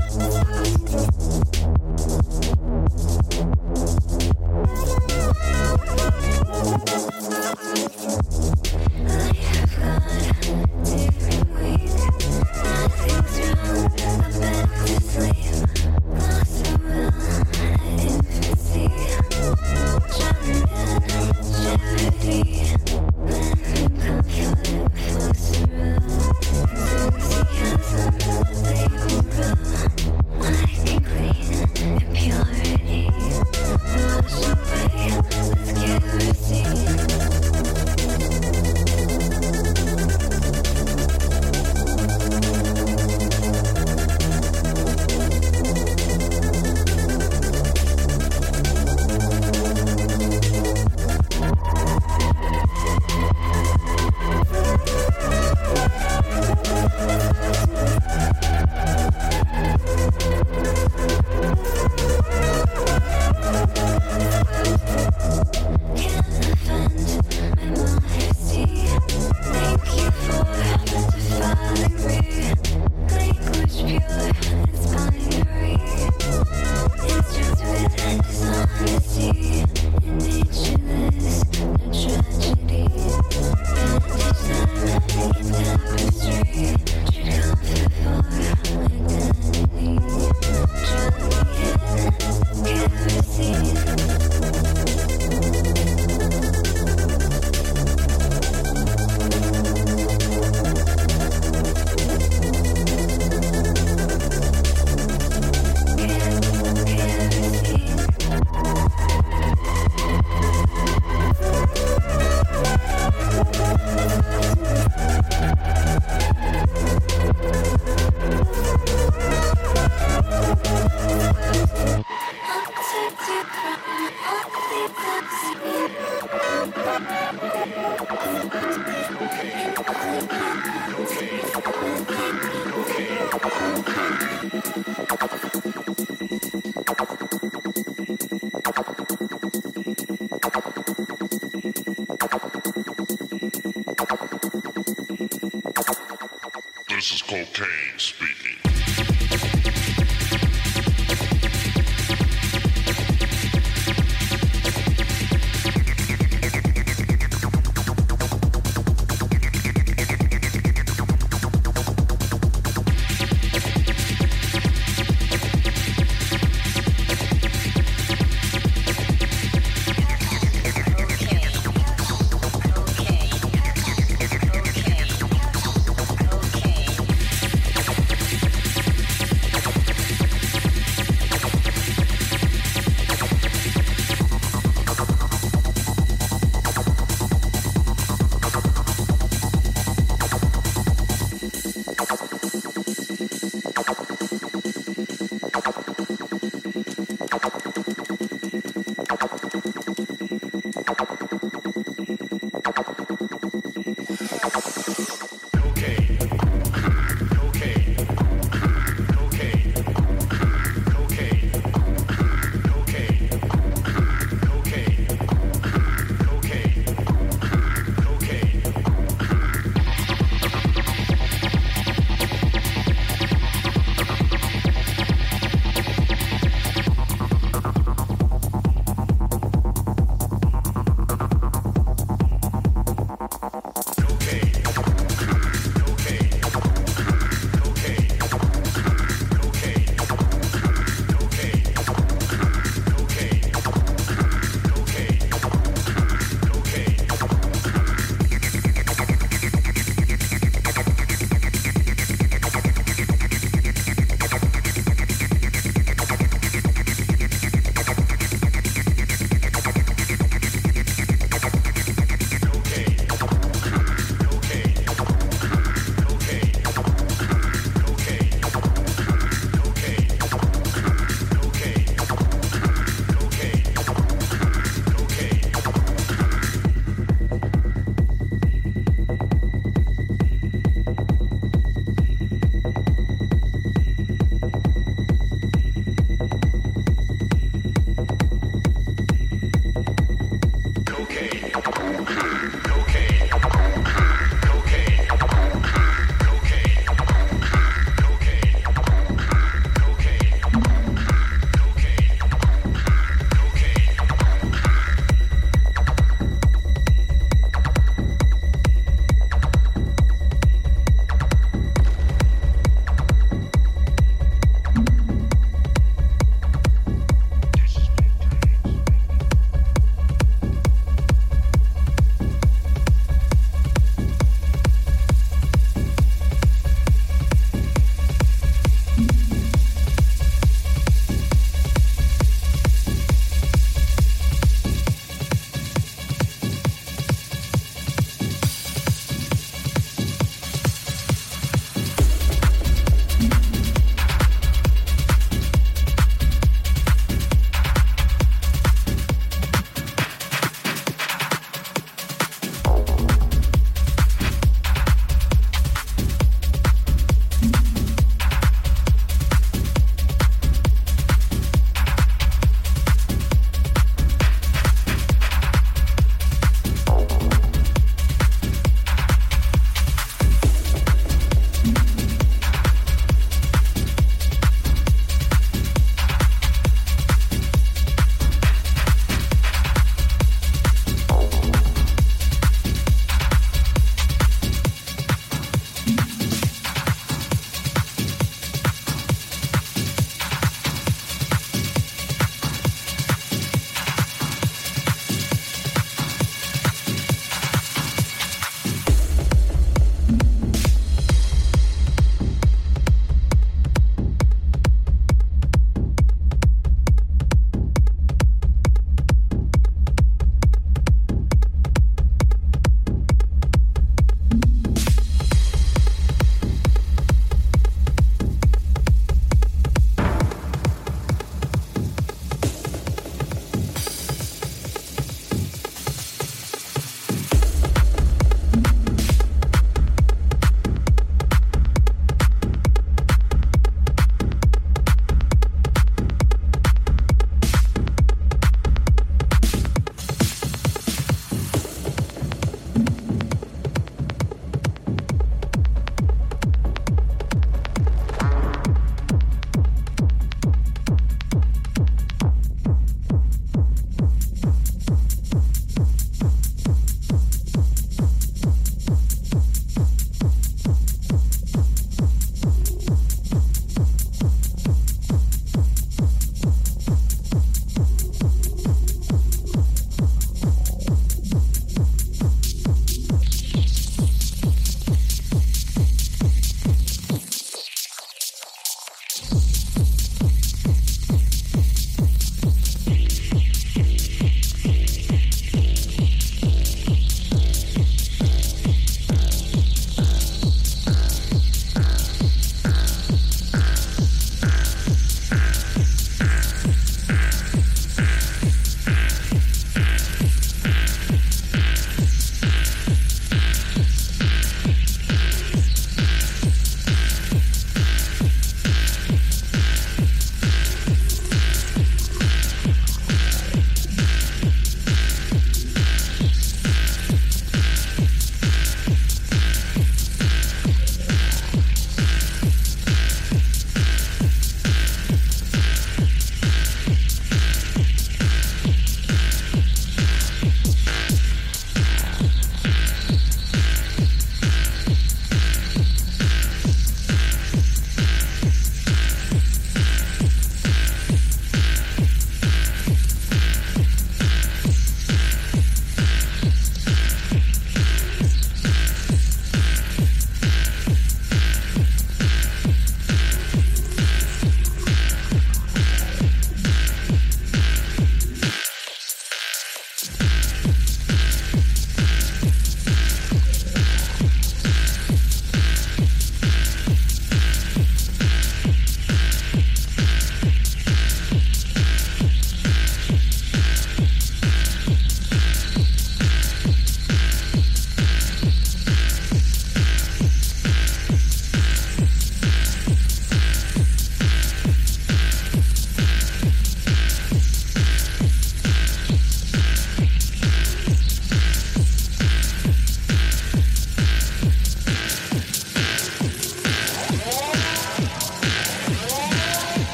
I have got to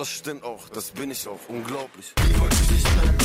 das stimmt auch, das bin ich auch, unglaublich. Ich wollte dich nicht